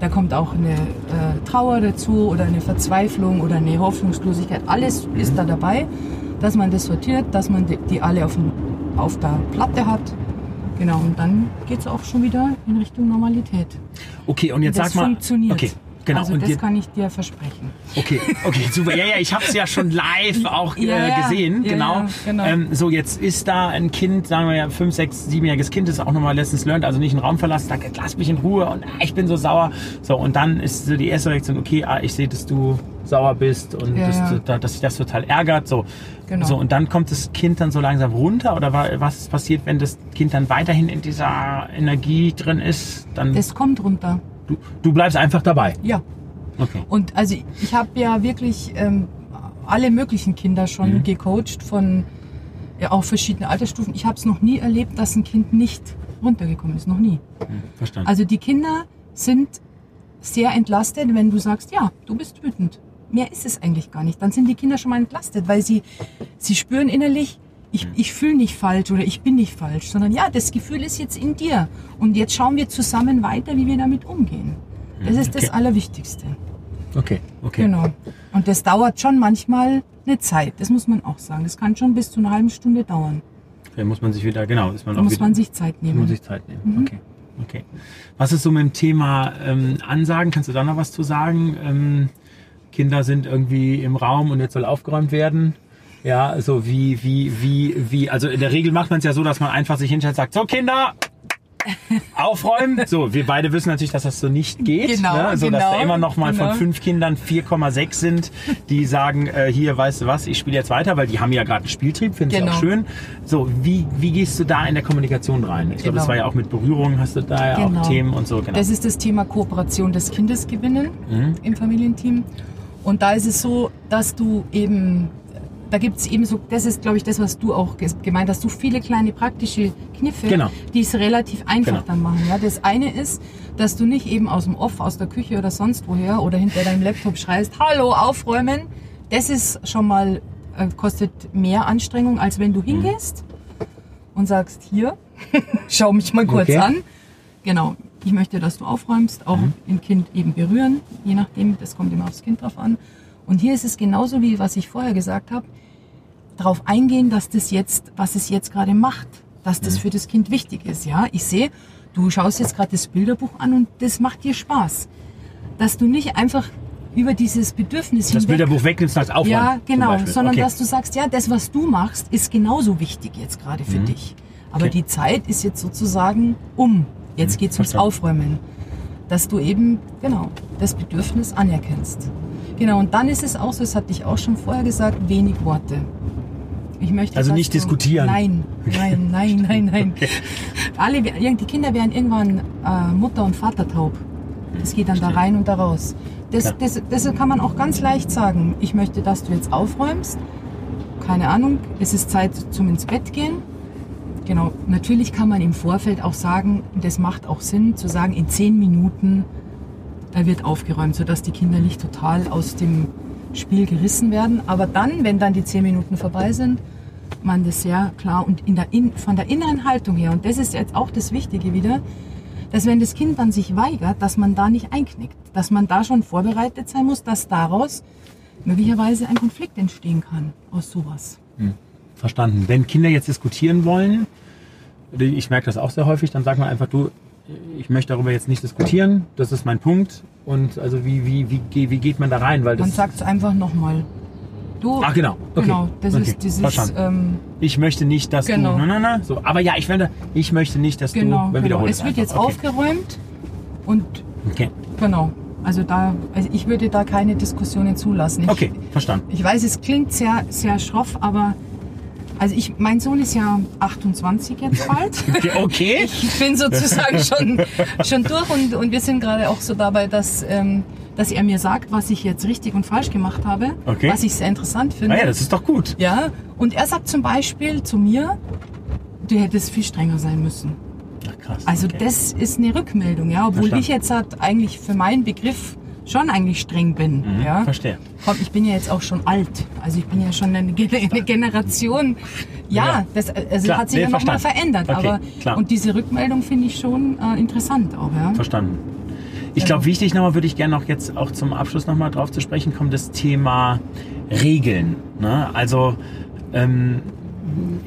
B: da kommt auch eine äh, Trauer dazu oder eine Verzweiflung oder eine Hoffnungslosigkeit. Alles ist da dabei, dass man das sortiert, dass man die, die alle auf dem auf der Platte hat. Genau, und dann geht es auch schon wieder in Richtung Normalität.
A: Okay, und jetzt
B: das
A: sag mal.
B: Funktioniert.
A: Okay. Genau.
B: Also das kann ich dir versprechen.
A: Okay, okay, super. Ja, ja, ich habe es ja schon live auch äh, ja, gesehen. Ja, genau. Ja, genau. Ähm, so, jetzt ist da ein Kind, sagen wir ja, fünf, sechs, siebenjähriges Kind, ist auch nochmal Lessons learned, also nicht einen Raum verlassen, sagt, lass mich in Ruhe und ah, ich bin so sauer. So, und dann ist so die erste Reaktion, okay, ah, ich sehe, dass du sauer bist und das, dass sich das total ärgert. So. Genau. so, und dann kommt das Kind dann so langsam runter oder was passiert, wenn das Kind dann weiterhin in dieser Energie drin ist? Dann
B: das kommt runter.
A: Du, du bleibst einfach dabei?
B: Ja. Okay. Und also ich habe ja wirklich ähm, alle möglichen Kinder schon mhm. gecoacht von ja, auch verschiedenen Altersstufen. Ich habe es noch nie erlebt, dass ein Kind nicht runtergekommen ist. Noch nie. Mhm, verstanden. Also die Kinder sind sehr entlastet, wenn du sagst, ja, du bist wütend. Mehr ist es eigentlich gar nicht. Dann sind die Kinder schon mal entlastet, weil sie, sie spüren innerlich, ich, mhm. ich fühle nicht falsch oder ich bin nicht falsch, sondern ja, das Gefühl ist jetzt in dir. Und jetzt schauen wir zusammen weiter, wie wir damit umgehen. Das ist okay. das Allerwichtigste.
A: Okay, okay.
B: Genau. Und das dauert schon manchmal eine Zeit, das muss man auch sagen. Das kann schon bis zu einer halben Stunde dauern.
A: Da muss man sich wieder, genau,
B: ist man da auch muss
A: wieder,
B: man sich Zeit nehmen.
A: Muss sich Zeit nehmen, mhm. okay. Okay. Was ist so mit dem Thema ähm, Ansagen? Kannst du da noch was zu sagen? Ähm, Kinder sind irgendwie im Raum und jetzt soll aufgeräumt werden. Ja, also wie, wie, wie, wie, also in der Regel macht man es ja so, dass man einfach sich hinstellt und sagt, so Kinder, aufräumen. So, wir beide wissen natürlich, dass das so nicht geht. Genau, ne? So, genau, dass da immer noch mal genau. von fünf Kindern 4,6 sind, die sagen, äh, hier, weißt du was, ich spiele jetzt weiter, weil die haben ja gerade einen Spieltrieb, finde genau. ich auch schön. So, wie, wie gehst du da in der Kommunikation rein? Ich glaube, das genau. war ja auch mit Berührung, hast du da ja auch genau. Themen und so.
B: Genau. Das ist das Thema Kooperation des Kindes gewinnen mhm. im Familienteam. Und da ist es so, dass du eben da gibt es eben so, das ist glaube ich das, was du auch gemeint hast, so viele kleine praktische Kniffe, genau. die es relativ einfach genau. dann machen. Ja, das eine ist, dass du nicht eben aus dem Off, aus der Küche oder sonst woher oder hinter deinem Laptop schreist, hallo, aufräumen. Das ist schon mal, äh, kostet mehr Anstrengung, als wenn du mhm. hingehst mhm. und sagst, hier, schau mich mal kurz okay. an. Genau, ich möchte, dass du aufräumst, auch mhm. ein Kind eben berühren, je nachdem, das kommt immer aufs Kind drauf an. Und hier ist es genauso wie was ich vorher gesagt habe darauf eingehen, dass das jetzt, was es jetzt gerade macht, dass das mhm. für das Kind wichtig ist. Ja, ich sehe, du schaust jetzt gerade das Bilderbuch an und das macht dir Spaß. Dass du nicht einfach über dieses Bedürfnis
A: Das hinweg, Bilderbuch wegnimmst als Aufwand.
B: Ja, genau, sondern okay. dass du sagst, ja, das, was du machst, ist genauso wichtig jetzt gerade für mhm. dich. Aber okay. die Zeit ist jetzt sozusagen um. Jetzt mhm. geht es ums Aufräumen. Dass du eben, genau, das Bedürfnis anerkennst. Genau, und dann ist es auch so, das hatte ich auch schon vorher gesagt, wenig Worte.
A: Ich möchte also nicht diskutieren.
B: Nein, nein, nein, nein, nein. Okay. Alle, die Kinder werden irgendwann äh, Mutter und Vater taub. Das geht dann Verstehe. da rein und da raus. Das, ja. das, das kann man auch ganz leicht sagen. Ich möchte, dass du jetzt aufräumst. Keine Ahnung, es ist Zeit zum ins Bett gehen. Genau, natürlich kann man im Vorfeld auch sagen, das macht auch Sinn, zu sagen, in zehn Minuten da wird aufgeräumt, sodass die Kinder nicht total aus dem Spiel gerissen werden. Aber dann, wenn dann die zehn Minuten vorbei sind, man das sehr klar und in der, in, von der inneren Haltung her, und das ist jetzt auch das Wichtige wieder, dass wenn das Kind dann sich weigert, dass man da nicht einknickt, dass man da schon vorbereitet sein muss, dass daraus möglicherweise ein Konflikt entstehen kann aus sowas. Hm.
A: Verstanden. Wenn Kinder jetzt diskutieren wollen, ich merke das auch sehr häufig, dann sagt man einfach, du, ich möchte darüber jetzt nicht diskutieren, das ist mein Punkt. Und also wie, wie, wie, wie geht man da rein? Weil
B: man sagt es einfach nochmal.
A: Du, Ach genau, okay. genau,
B: das okay. ist dieses.
A: Ähm, ich möchte nicht, dass genau. du. Na, na, na, so. Aber ja, ich werde, ich möchte nicht, dass
B: genau,
A: du.
B: Genau. Wiederholen es wird jetzt okay. aufgeräumt und okay. genau. Also da, also ich würde da keine Diskussionen zulassen. Ich,
A: okay, verstanden.
B: Ich weiß, es klingt sehr, sehr schroff, aber also ich, mein Sohn ist ja 28 jetzt bald.
A: Okay.
B: Ich bin sozusagen schon, schon durch und, und wir sind gerade auch so dabei, dass, ähm, dass er mir sagt, was ich jetzt richtig und falsch gemacht habe. Okay. Was ich sehr interessant finde.
A: Ah ja, das ist doch gut.
B: Ja. Und er sagt zum Beispiel zu mir, du hättest viel strenger sein müssen. Ach, krass. Also okay. das ist eine Rückmeldung, ja. Obwohl Verstanden. ich jetzt halt eigentlich für meinen Begriff schon eigentlich streng bin. Mhm, ja?
A: Verstehe.
B: Komm, ich bin ja jetzt auch schon alt. Also ich bin ja schon eine, eine Generation. Ja, ja. das also klar, hat sich nee, ja nochmal verändert. Okay, aber klar. und diese Rückmeldung finde ich schon äh, interessant auch. Ja?
A: Verstanden. Ich glaube, wichtig nochmal würde ich gerne noch jetzt auch zum Abschluss nochmal drauf zu sprechen kommen, das Thema Regeln. Ne? Also ähm,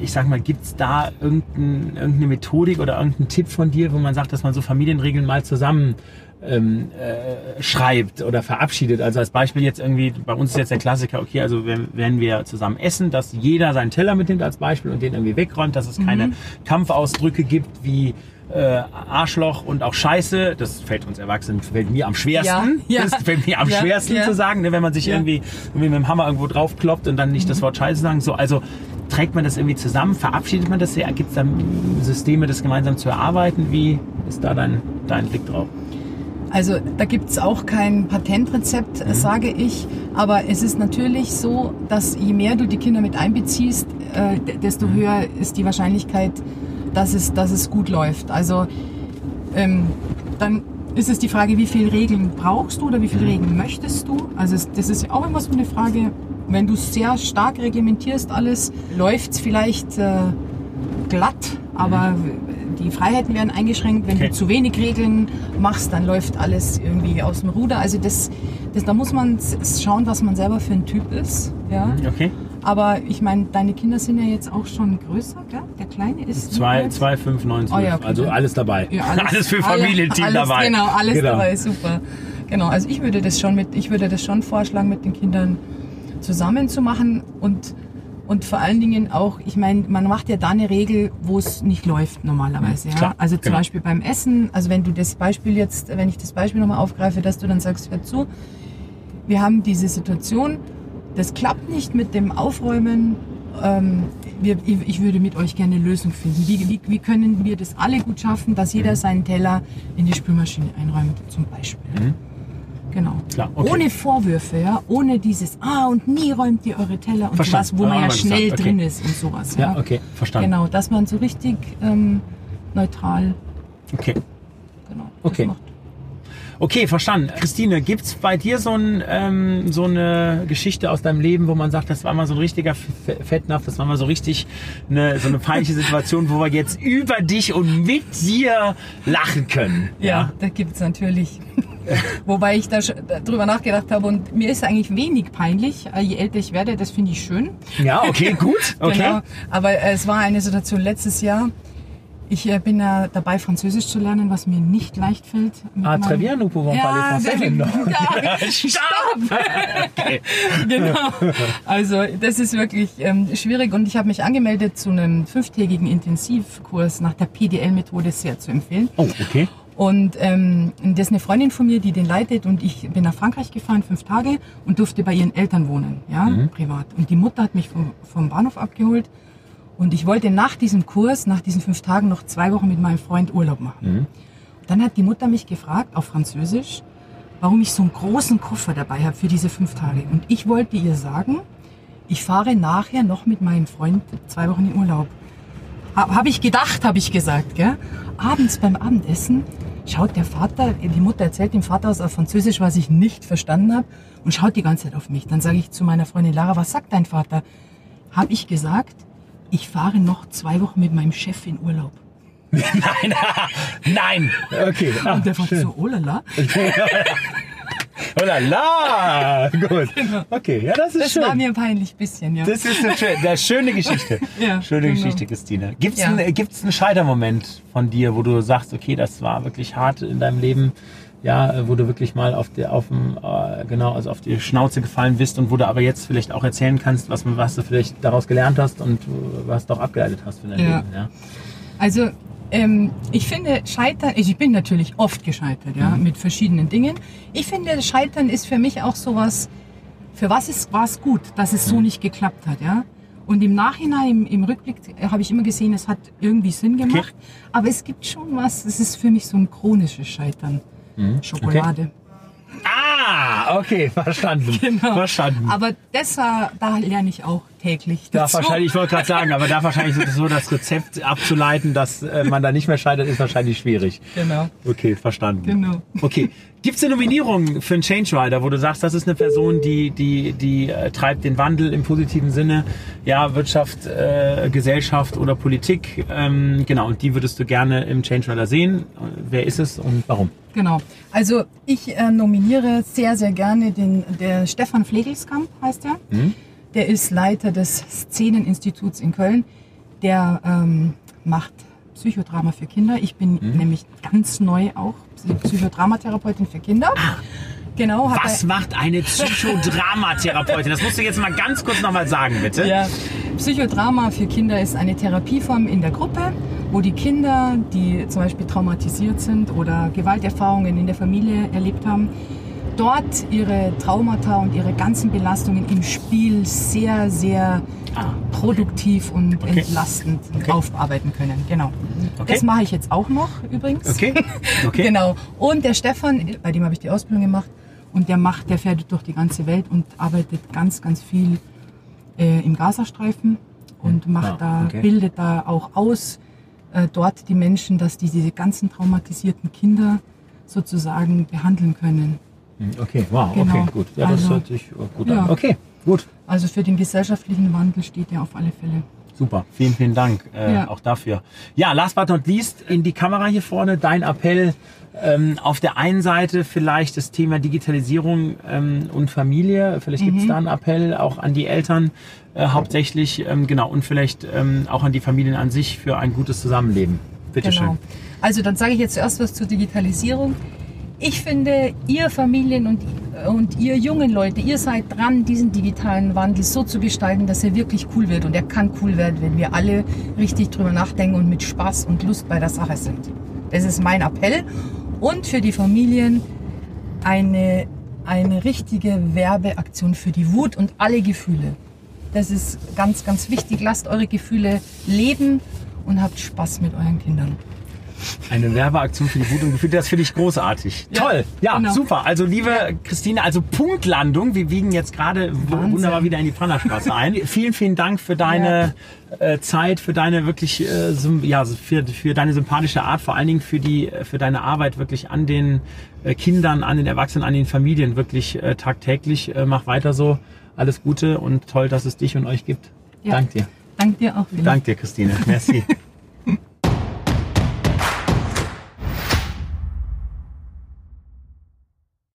A: ich sag mal, gibt es da irgendein, irgendeine Methodik oder irgendeinen Tipp von dir, wo man sagt, dass man so Familienregeln mal zusammen ähm, äh, schreibt oder verabschiedet. Also als Beispiel jetzt irgendwie, bei uns ist jetzt der Klassiker, okay, also wenn, wenn wir zusammen essen, dass jeder seinen Teller mitnimmt als Beispiel und den irgendwie wegräumt, dass es mhm. keine Kampfausdrücke gibt wie äh, Arschloch und auch Scheiße, das fällt uns Erwachsenen, fällt mir am schwersten. Ja, ja. Das fällt mir am ja, schwersten ja. zu sagen, ne, wenn man sich irgendwie, irgendwie mit dem Hammer irgendwo draufkloppt und dann nicht mhm. das Wort Scheiße sagen. So, also trägt man das irgendwie zusammen, verabschiedet man das sehr? Gibt es da Systeme, das gemeinsam zu erarbeiten? Wie ist da dein, dein Blick drauf?
B: Also da gibt es auch kein Patentrezept, mhm. sage ich. Aber es ist natürlich so, dass je mehr du die Kinder mit einbeziehst, äh, desto mhm. höher ist die Wahrscheinlichkeit, dass es, dass es gut läuft. Also ähm, dann ist es die Frage, wie viele Regeln brauchst du oder wie viele mhm. Regeln möchtest du? Also das ist ja auch immer so eine Frage, wenn du sehr stark reglementierst alles, läuft es vielleicht äh, glatt, aber mhm die Freiheiten werden eingeschränkt. Wenn okay. du zu wenig Regeln machst, dann läuft alles irgendwie aus dem Ruder. Also das, das, da muss man schauen, was man selber für ein Typ ist. Ja?
A: Mhm, okay.
B: Aber ich meine, deine Kinder sind ja jetzt auch schon größer, gell? Der Kleine ist.
A: 2, 5, 9, 12. Oh, ja, okay. Also alles dabei. Ja, alles, alles, für Familienteam alles, dabei.
B: Genau, alles genau. dabei, super. Genau, also ich würde das schon mit, ich würde das schon vorschlagen, mit den Kindern zusammen zu machen und und vor allen Dingen auch, ich meine, man macht ja da eine Regel, wo es nicht läuft normalerweise. Ja? Klar, also zum genau. Beispiel beim Essen, also wenn du das Beispiel jetzt, wenn ich das Beispiel nochmal aufgreife, dass du dann sagst, hör zu, wir haben diese Situation, das klappt nicht mit dem Aufräumen. Ähm, wir, ich würde mit euch gerne eine Lösung finden. Wie, wie, wie können wir das alle gut schaffen, dass jeder mhm. seinen Teller in die Spülmaschine einräumt, zum Beispiel. Mhm. Genau. Klar, okay. Ohne Vorwürfe, ja, ohne dieses, ah, und nie räumt ihr eure Teller und verstanden. sowas, wo ah, man ja schnell okay. drin ist und sowas.
A: Ja, ja, okay, verstanden.
B: Genau, dass man so richtig ähm, neutral.
A: Okay. Genau. Okay. Okay, verstanden. Christine, gibt es bei dir so, ein, ähm, so eine Geschichte aus deinem Leben, wo man sagt, das war mal so ein richtiger Fettnapf, das war mal so richtig eine, so eine peinliche Situation, wo wir jetzt über dich und mit dir lachen können?
B: Ja, ja da es natürlich. Wobei ich da drüber nachgedacht habe und mir ist eigentlich wenig peinlich, äh, je älter ich werde, das finde ich schön.
A: Ja, okay, gut. Okay. genau.
B: Aber es war eine Situation letztes Jahr. Ich äh, bin ja dabei, Französisch zu lernen, was mir nicht leicht fällt.
A: Ah, très bien, nous pouvons ja, parler français maintenant.
B: Stopp! okay. Genau. Also, das ist wirklich ähm, schwierig und ich habe mich angemeldet zu einem fünftägigen Intensivkurs nach der PDL-Methode sehr zu empfehlen.
A: Oh, okay.
B: Und ähm, das ist eine Freundin von mir, die den leitet und ich bin nach Frankreich gefahren, fünf Tage und durfte bei ihren Eltern wohnen, ja, mhm. privat. Und die Mutter hat mich vom, vom Bahnhof abgeholt und ich wollte nach diesem Kurs, nach diesen fünf Tagen noch zwei Wochen mit meinem Freund Urlaub machen. Mhm. Dann hat die Mutter mich gefragt, auf Französisch, warum ich so einen großen Koffer dabei habe für diese fünf Tage. Und ich wollte ihr sagen, ich fahre nachher noch mit meinem Freund zwei Wochen in Urlaub. Habe ich gedacht, habe ich gesagt. Gell? Abends beim Abendessen schaut der Vater, die Mutter erzählt dem Vater was auf Französisch, was ich nicht verstanden habe und schaut die ganze Zeit auf mich. Dann sage ich zu meiner Freundin Lara, was sagt dein Vater? Habe ich gesagt, ich fahre noch zwei Wochen mit meinem Chef in Urlaub.
A: nein, nein, okay.
B: Ah, und der Vater schön. so, oh lala.
A: Oh la la! Gut. Genau. Okay, ja, das ist
B: das
A: schön.
B: Das war mir peinlich bisschen, ja.
A: Das ist eine, eine schöne Geschichte. ja, schöne genau. Geschichte, Christine. Gibt es ja. einen, einen Scheitermoment von dir, wo du sagst, okay, das war wirklich hart in deinem Leben? Ja, wo du wirklich mal auf der, auf dem, äh, genau, also auf die Schnauze gefallen bist und wo du aber jetzt vielleicht auch erzählen kannst, was, was du vielleicht daraus gelernt hast und was du auch abgeleitet hast für dein ja. Leben. Ja.
B: Also ähm, ich finde, Scheitern, ich bin natürlich oft gescheitert, ja, mhm. mit verschiedenen Dingen. Ich finde, Scheitern ist für mich auch sowas, für was ist, war es gut, dass es mhm. so nicht geklappt hat, ja. Und im Nachhinein, im, im Rückblick, äh, habe ich immer gesehen, es hat irgendwie Sinn gemacht. Okay. Aber es gibt schon was, es ist für mich so ein chronisches Scheitern. Mhm. Schokolade. Okay.
A: Ah, okay, verstanden. Genau. Verstanden.
B: Aber das, da lerne ich auch täglich.
A: Da wahrscheinlich, ich wollte gerade sagen, aber da wahrscheinlich so das Rezept abzuleiten, dass äh, man da nicht mehr scheitert, ist wahrscheinlich schwierig.
B: Genau.
A: Okay, verstanden. Genau. Okay. Gibt es eine Nominierung für einen Change Rider, wo du sagst, das ist eine Person, die, die, die äh, treibt den Wandel im positiven Sinne, ja, Wirtschaft, äh, Gesellschaft oder Politik, ähm, genau, und die würdest du gerne im Change Rider sehen. Wer ist es und warum?
B: Genau. Also ich äh, nominiere sehr, sehr gerne den der Stefan Flegelskamp, heißt er. Mhm Der ist Leiter des Szeneninstituts in Köln. Der ähm, macht Psychodrama für Kinder. Ich bin mhm. nämlich ganz neu auch Psychodramatherapeutin für Kinder. Ah.
A: Genau. Was macht eine Psychodramatherapeutin? Das musst du jetzt mal ganz kurz nochmal sagen, bitte. Ja.
B: Psychodrama für Kinder ist eine Therapieform in der Gruppe, wo die Kinder, die zum Beispiel traumatisiert sind oder Gewalterfahrungen in der Familie erlebt haben, dort ihre Traumata und ihre ganzen Belastungen im Spiel sehr, sehr ah, produktiv und okay. entlastend okay. aufarbeiten können. Genau. Das mache ich jetzt auch noch übrigens.
A: Okay. okay.
B: genau. Und der Stefan, bei dem habe ich die Ausbildung gemacht, und der macht, der fährt durch die ganze Welt und arbeitet ganz, ganz viel äh, im Gazastreifen und macht ah, da, bildet da auch aus äh, dort die Menschen, dass die diese ganzen traumatisierten Kinder sozusagen behandeln können.
A: Hm, okay, wow, genau. okay, gut. Ja, das also, hört sich gut ja. an. Okay, gut.
B: Also für den gesellschaftlichen Wandel steht er auf alle Fälle.
A: Super, vielen, vielen Dank äh, ja. auch dafür. Ja, last but not least, in die Kamera hier vorne, dein Appell. Ähm, auf der einen Seite vielleicht das Thema Digitalisierung ähm, und Familie. Vielleicht gibt es mhm. da einen Appell auch an die Eltern äh, hauptsächlich, ähm, genau, und vielleicht ähm, auch an die Familien an sich für ein gutes Zusammenleben. Bitte genau. schön.
B: Also dann sage ich jetzt zuerst was zur Digitalisierung. Ich finde, ihr Familien und, und ihr jungen Leute, ihr seid dran, diesen digitalen Wandel so zu gestalten, dass er wirklich cool wird. Und er kann cool werden, wenn wir alle richtig drüber nachdenken und mit Spaß und Lust bei der Sache sind. Das ist mein Appell. Und für die Familien eine, eine richtige Werbeaktion für die Wut und alle Gefühle. Das ist ganz, ganz wichtig. Lasst eure Gefühle leben und habt Spaß mit euren Kindern.
A: Eine Werbeaktion für die Wut und Gefühle, das finde ich großartig. Ja, Toll, ja, genau. super. Also liebe ja. Christine, also Punktlandung. Wir wiegen jetzt gerade wunderbar wieder in die Pfannerstraße ein. vielen, vielen Dank für deine ja. äh, Zeit, für deine wirklich, äh, ja, für, für deine sympathische Art, vor allen Dingen für die, für deine Arbeit wirklich an den äh, Kindern, an den Erwachsenen, an den Familien wirklich tagtäglich. Mach weiter so. Alles Gute und toll, dass es dich und euch gibt. Ja. Dank dir.
B: Dank dir auch.
A: Dank dir, Christine. Merci.